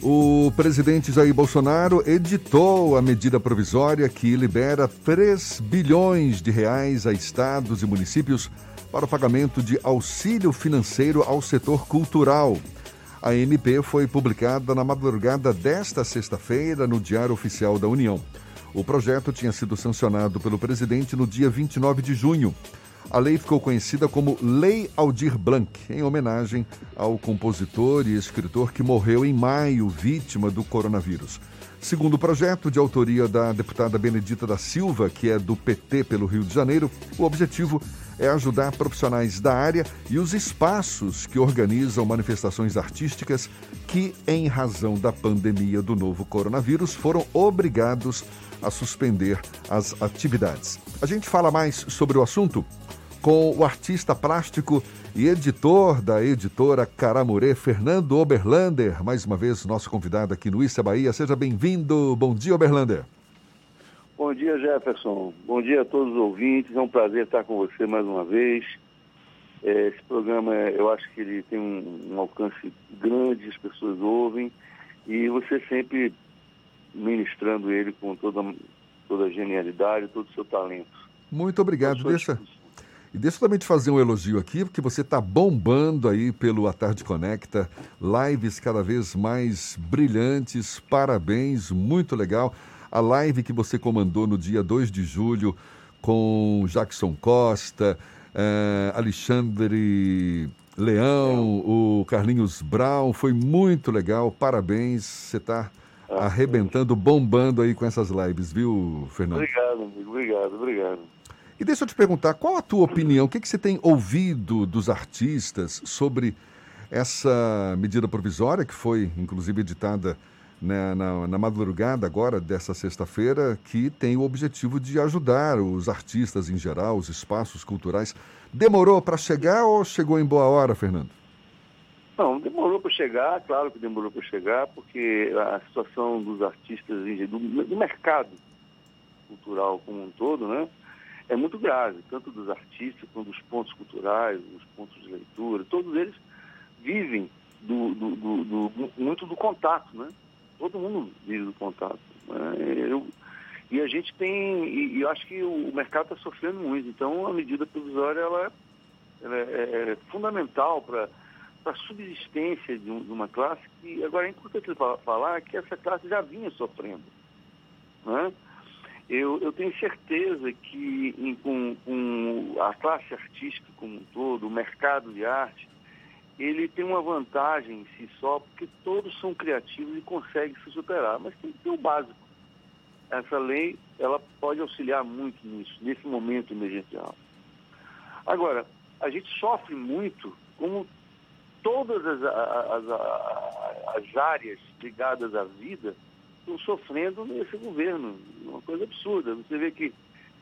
O presidente Jair Bolsonaro editou a medida provisória que libera 3 bilhões de reais a estados e municípios para o pagamento de auxílio financeiro ao setor cultural. A MP foi publicada na madrugada desta sexta-feira no Diário Oficial da União. O projeto tinha sido sancionado pelo presidente no dia 29 de junho. A lei ficou conhecida como Lei Aldir Blanc, em homenagem ao compositor e escritor que morreu em maio, vítima do coronavírus. Segundo o projeto, de autoria da deputada Benedita da Silva, que é do PT pelo Rio de Janeiro, o objetivo é ajudar profissionais da área e os espaços que organizam manifestações artísticas que, em razão da pandemia do novo coronavírus, foram obrigados a suspender as atividades. A gente fala mais sobre o assunto com o artista plástico e editor da editora Caramurê, Fernando Oberlander, mais uma vez nosso convidado aqui no Issa Bahia. Seja bem-vindo. Bom dia, Oberlander. Bom dia, Jefferson. Bom dia a todos os ouvintes. É um prazer estar com você mais uma vez. É, esse programa, eu acho que ele tem um, um alcance grande, as pessoas ouvem, e você sempre ministrando ele com toda, toda a genialidade, todo o seu talento. Muito obrigado. Deixa, e deixa eu também te fazer um elogio aqui, porque você está bombando aí pelo A Tarde Conecta, lives cada vez mais brilhantes, parabéns, muito legal. A live que você comandou no dia 2 de julho com Jackson Costa, eh, Alexandre Leão, o Carlinhos Brown, foi muito legal, parabéns, você está arrebentando, bombando aí com essas lives, viu, Fernando? Obrigado, amigo, obrigado, obrigado. E deixa eu te perguntar, qual a tua opinião? O que, que você tem ouvido dos artistas sobre essa medida provisória que foi, inclusive, editada né, na, na, madrugada agora dessa sexta-feira, que tem o objetivo de ajudar os artistas em geral, os espaços culturais. Demorou para chegar ou chegou em boa hora, Fernando? Não, demorou para chegar, claro que demorou para chegar, porque a situação dos artistas, do, do mercado cultural como um todo, né? é muito grave, tanto dos artistas quanto dos pontos culturais, dos pontos de leitura, todos eles vivem do, do, do, muito do contato, né? Todo mundo vive do contato. Né? Eu, e a gente tem, e, e eu acho que o, mercado está sofrendo muito, então a medida provisória ela, ela é, é, é fundamental para a subsistência de, um, de, uma classe que, agora é importante falar que essa classe já vinha sofrendo. Né? Eu, eu tenho certeza que em, com, com a classe artística como um todo, o mercado de arte, ele tem uma vantagem em si só, porque todos são criativos e conseguem se superar, mas tem que ter o básico. Essa lei, ela pode auxiliar muito nisso, nesse momento emergencial. Agora, a gente sofre muito, como todas as, as, as, as áreas ligadas à vida, estão sofrendo nesse governo. Uma coisa absurda. Você vê que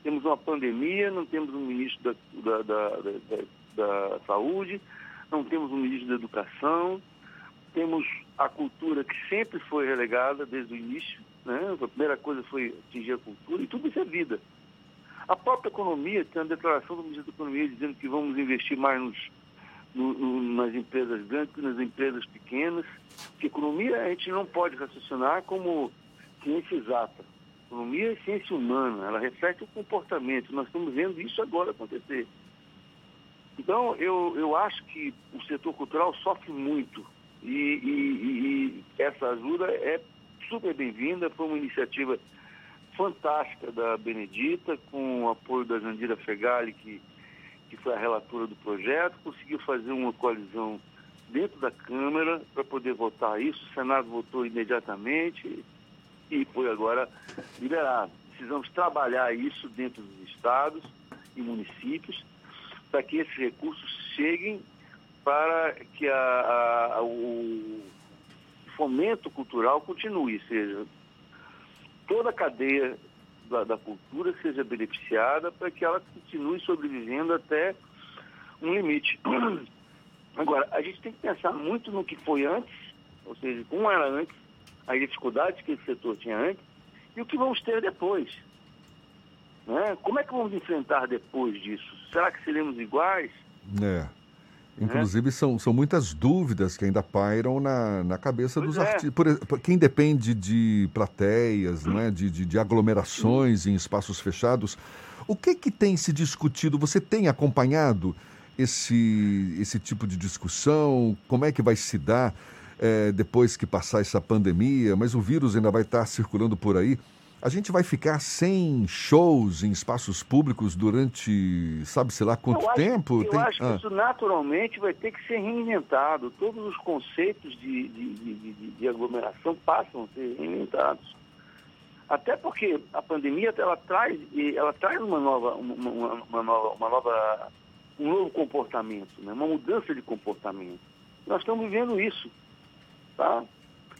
temos uma pandemia, não temos um ministro da, da, da, da, da saúde, não temos um ministro da educação, temos a cultura que sempre foi relegada desde o início, né? a primeira coisa foi atingir a cultura, e tudo isso é vida. A própria economia, tem a declaração do ministro da Economia dizendo que vamos investir mais nos, no, no, nas empresas grandes nas empresas pequenas. Que economia a gente não pode raciocinar como ciência exata. Economia é ciência humana, ela reflete o comportamento. Nós estamos vendo isso agora acontecer. Então, eu, eu acho que o setor cultural sofre muito e, e, e essa ajuda é super bem-vinda. Foi uma iniciativa fantástica da Benedita, com o apoio da Jandira Fegali, que que foi a relatora do projeto, conseguiu fazer uma coalizão dentro da Câmara para poder votar isso. O Senado votou imediatamente e foi agora liberado. Precisamos trabalhar isso dentro dos estados e municípios para que esses recursos cheguem para que a, a, o fomento cultural continue, seja toda a cadeia da, da cultura seja beneficiada para que ela continue sobrevivendo até um limite. Agora, a gente tem que pensar muito no que foi antes, ou seja, como era antes, as dificuldades que esse setor tinha antes e o que vamos ter depois. Né? Como é que vamos enfrentar depois disso? Será que seremos iguais? É. Inclusive, são, são muitas dúvidas que ainda pairam na, na cabeça pois dos é. artistas. Quem depende de plateias, não é? de, de, de aglomerações em espaços fechados, o que, que tem se discutido? Você tem acompanhado esse, esse tipo de discussão? Como é que vai se dar é, depois que passar essa pandemia? Mas o vírus ainda vai estar circulando por aí. A gente vai ficar sem shows em espaços públicos durante, sabe-se lá quanto eu tempo? eu Tem... acho que ah. isso naturalmente vai ter que ser reinventado. Todos os conceitos de, de, de, de, aglomeração passam a ser reinventados. Até porque a pandemia ela traz, ela traz uma nova, uma, uma nova, uma nova, um novo comportamento, né? uma mudança de comportamento. Nós estamos vivendo isso. Tá?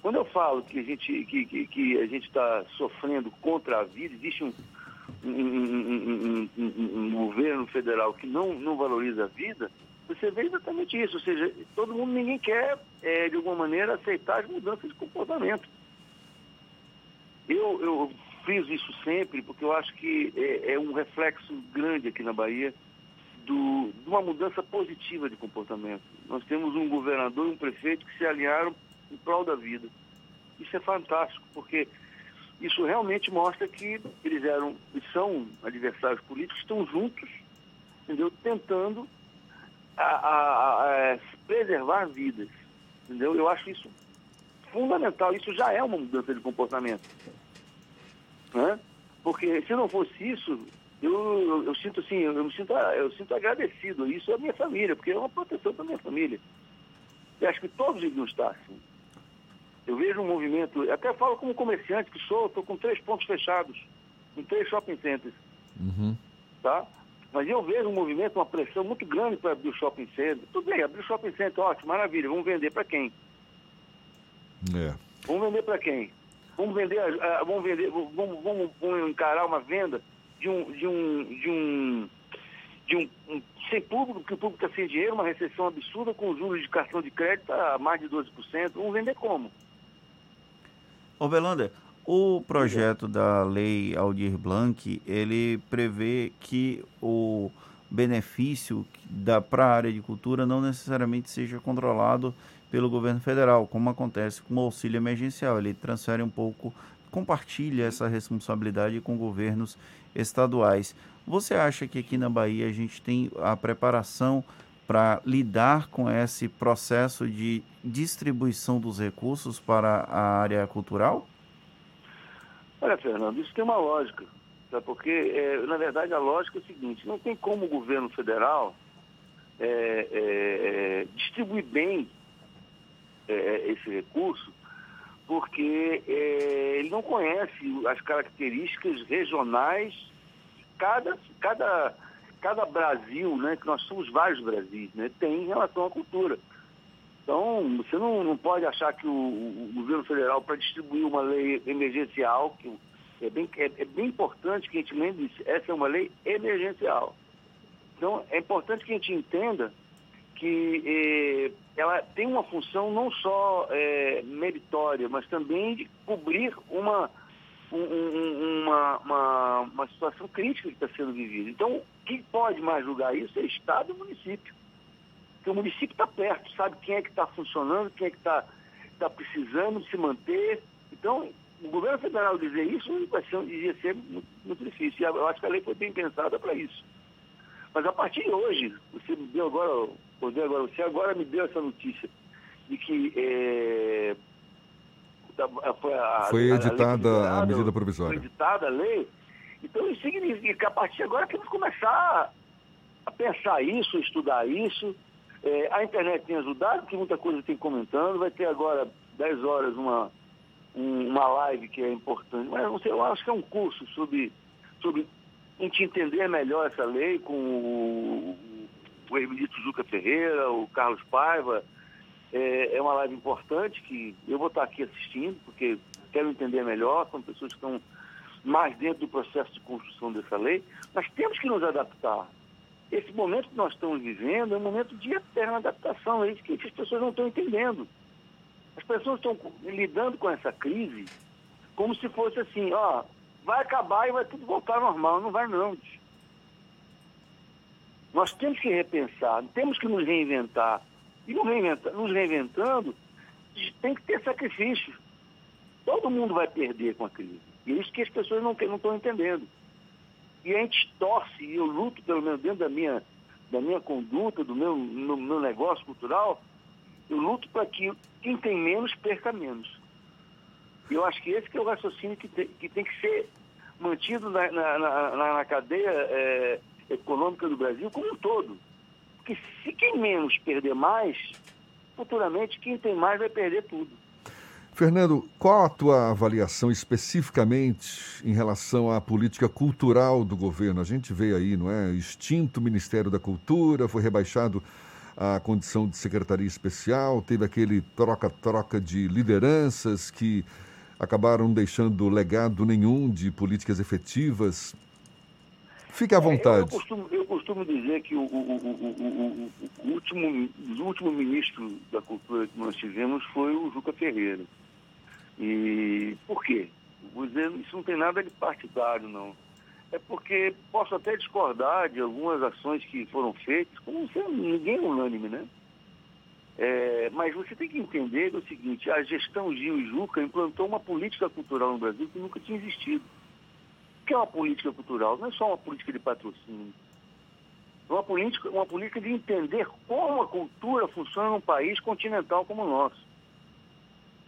Quando eu falo que a gente que, que, que a gente está sofrendo contra a vida, existe um, um, um, um, governo federal que não, não valoriza a vida, você vê exatamente isso. Ou seja, todo mundo, ninguém quer, é, de alguma maneira, aceitar as mudanças de comportamento. Eu, eu friso isso sempre porque eu acho que é, é um reflexo grande aqui na Bahia do, de uma mudança positiva de comportamento. Nós temos um governador e um prefeito que se alinharam em prol da vida. Isso é fantástico, porque isso realmente mostra que eles eram e são adversários políticos, estão juntos, entendeu? Tentando a, a, a é, preservar vidas, entendeu? Eu acho isso fundamental. Isso já é uma mudança de comportamento, né? Porque se não fosse isso, eu, eu, eu sinto assim, eu, eu, me sinto, eu sinto agradecido. Isso é a minha família, porque é uma proteção para minha família. Eu acho que todos deviam estar assim. Eu vejo um movimento, até falo como comerciante que sou, estou com três pontos fechados, em três shopping centers. Uhum. Tá? Mas eu vejo um movimento, uma pressão muito grande para abrir o shopping center. Tudo bem, abrir o shopping center, ótimo, maravilha. Vamos vender para quem? É. Vamos vender para quem? Vamos vender, uh, vamos vender, vamos, vamos, vamos, encarar uma venda de um, de um, de um, de um, um sem público, porque o público está sem dinheiro, uma recessão absurda com juros de cartão de crédito a mais de 12%. Vamos vender como? Ô Belanda, o projeto da lei Aldir Blanc, ele prevê que o benefício para a área de cultura não necessariamente seja controlado pelo governo federal, como acontece com o auxílio emergencial. Ele transfere um pouco, compartilha essa responsabilidade com governos estaduais. Você acha que aqui na Bahia a gente tem a preparação para lidar com esse processo de distribuição dos recursos para a área cultural? Olha, Fernando, isso tem uma lógica. Tá? Porque, é, na verdade, a lógica é o seguinte: não tem como o governo federal é, é, é distribuir bem é, esse recurso, porque é, ele não conhece as características regionais. Cada, cada cada Brasil, né, que nós somos vários Brasis, né, tem em relação à cultura. Então, você não, não pode achar que o, o governo federal, para distribuir uma lei emergencial, que é bem, é, é bem importante que a gente lembre isso, essa é uma lei emergencial. Então, é importante que a gente entenda que eh, ela tem uma função não só eh, meritória, mas também de cobrir uma, um, uma, uma, uma situação crítica que está sendo vivida. Então, quem pode mais julgar isso é Estado e município. Porque o município está perto, sabe quem é que está funcionando, quem é que está tá precisando se manter. Então, o governo federal dizer isso vai ser, ia ser muito, muito difícil. Eu acho que a lei foi bem pensada para isso. Mas a partir de hoje, você me deu agora, agora, você agora me deu essa notícia de que é, foi, a, foi editada a, a, medida provisória. Foi editada a lei. Então isso significa que a partir de agora temos que começar a pensar isso, estudar isso. É, a internet tem ajudado, porque muita coisa tem comentando. Vai ter agora 10 horas uma, um, uma live que é importante. Mas não sei, eu acho que é um curso sobre, sobre a gente entender melhor essa lei com o, o Hermenito Juca Ferreira, o Carlos Paiva, é, é, uma live importante que eu vou estar aqui assistindo, porque quero entender melhor, são pessoas que estão mais dentro do processo de construção dessa lei. Nós temos que nos adaptar. Esse momento que nós estamos vivendo é um momento de eterna adaptação, é isso que as pessoas não estão entendendo. As pessoas estão lidando com essa crise como se fosse assim, ó, vai acabar e vai tudo voltar ao normal. Não vai não. Nós temos que repensar, temos que nos reinventar. E nos, nos reinventando, tem que ter sacrifício. Todo mundo vai perder com a crise. E é isso que as pessoas não estão entendendo. E a gente torce, e eu luto, pelo menos dentro da minha, da minha conduta, do meu, no, meu negócio cultural, eu luto para que quem tem menos perca menos. E eu acho que esse que é o raciocínio que tem que, tem que ser mantido na, na, na, na cadeia é, econômica do Brasil como um todo. Porque se quem menos perder mais, futuramente quem tem mais vai perder tudo. Fernando, qual a tua avaliação especificamente em relação à política cultural do governo? A gente vê aí, não é? Extinto Ministério da Cultura, foi rebaixado à condição de secretaria especial, teve aquele troca-troca de lideranças que acabaram deixando legado nenhum de políticas efetivas. Fique à vontade. É, eu, costumo, eu, costumo, dizer que o, o, o, último, o último ministro da cultura que nós tivemos foi o Juca Ferreira. E por quê? Vou dizer, isso não tem nada de partidário, não. É porque posso até discordar de algumas ações que foram feitas, como se ninguém é unânime, né? É, mas você tem que entender o seguinte, a gestão Gil e Juca implantou uma política cultural no Brasil que nunca tinha existido. Que é uma política cultural? Não é só uma política de patrocínio. É uma política, uma política de entender como a cultura funciona num país continental como o nosso.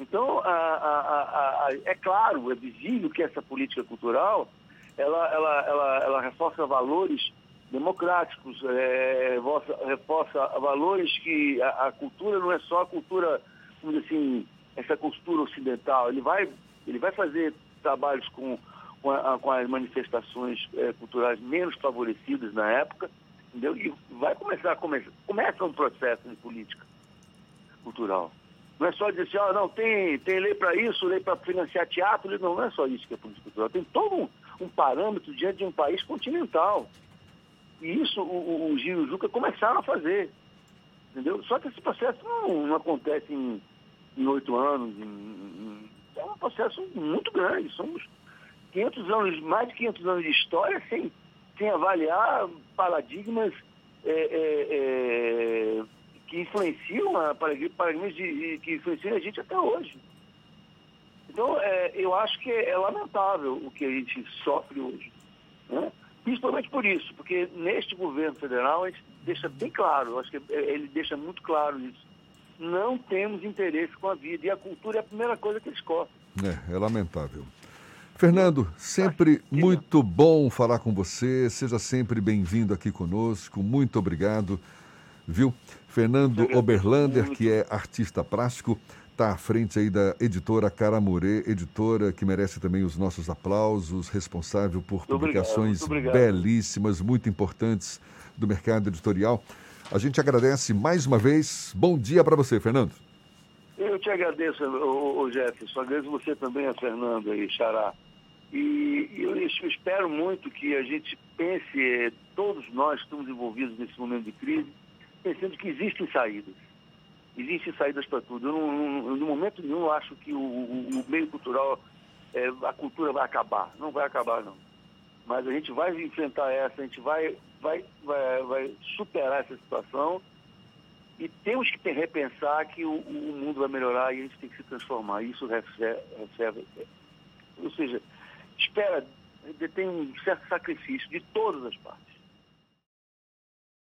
Então, a, a, a, é claro, é visível que essa política cultural ela, ela, ela, ela reforça valores democráticos, é, reforça valores que a, cultura não é só a cultura, vamos dizer assim, essa cultura ocidental. Ele vai, ele vai fazer trabalhos com, com, com as manifestações é, culturais menos favorecidas na época, entendeu? E vai começar, começa, começa um processo de política cultural. Não é só dizer assim, oh, não, tem, tem lei para isso, lei para financiar teatro, não, não é só isso que é política cultural. Tem todo um, um parâmetro diante de um país continental. E isso o, o Gil e o Juca começaram a fazer. Entendeu? Só que esse processo não, não acontece em oito anos. Em, em, é um processo muito grande. Somos 500 anos, mais de 500 anos de história sem, sem avaliar paradigmas é, é, é, que influenciam, paradigmas de, que influenciam a gente até hoje. Então, é, eu acho que é lamentável o que a gente sofre hoje. Né? Principalmente por isso, porque neste governo federal a gente deixa bem claro, acho que é, ele deixa muito claro isso. Não temos interesse com a vida e a cultura é a primeira coisa que eles cortam. É, é lamentável. Fernando, sempre muito bom falar com você. Seja sempre bem-vindo aqui conosco. Muito obrigado viu? Fernando Oberlander, que é artista plástico, está à frente aí da editora Caramurê, editora que merece também os nossos aplausos, responsável por publicações obrigado, muito belíssimas, muito importantes do mercado editorial. A gente agradece mais uma vez. Bom dia para você, Fernando. Eu te agradeço, o, o Jefferson. Agradeço você também, a Fernando e Xará. E eu espero muito que a gente pense, todos nós estamos envolvidos nesse momento de crise, pensando que existem saídas. Existem saídas para tudo. Eu, no momento nenhum, acho que o, o, meio cultural, é, a cultura vai acabar. Não vai acabar, não. Mas a gente vai enfrentar essa, a gente vai, vai, vai, vai superar essa situação e temos que repensar que o, o, mundo vai melhorar e a gente tem que se transformar. Isso recebe ou seja, espera, tem um certo sacrifício de todas as partes.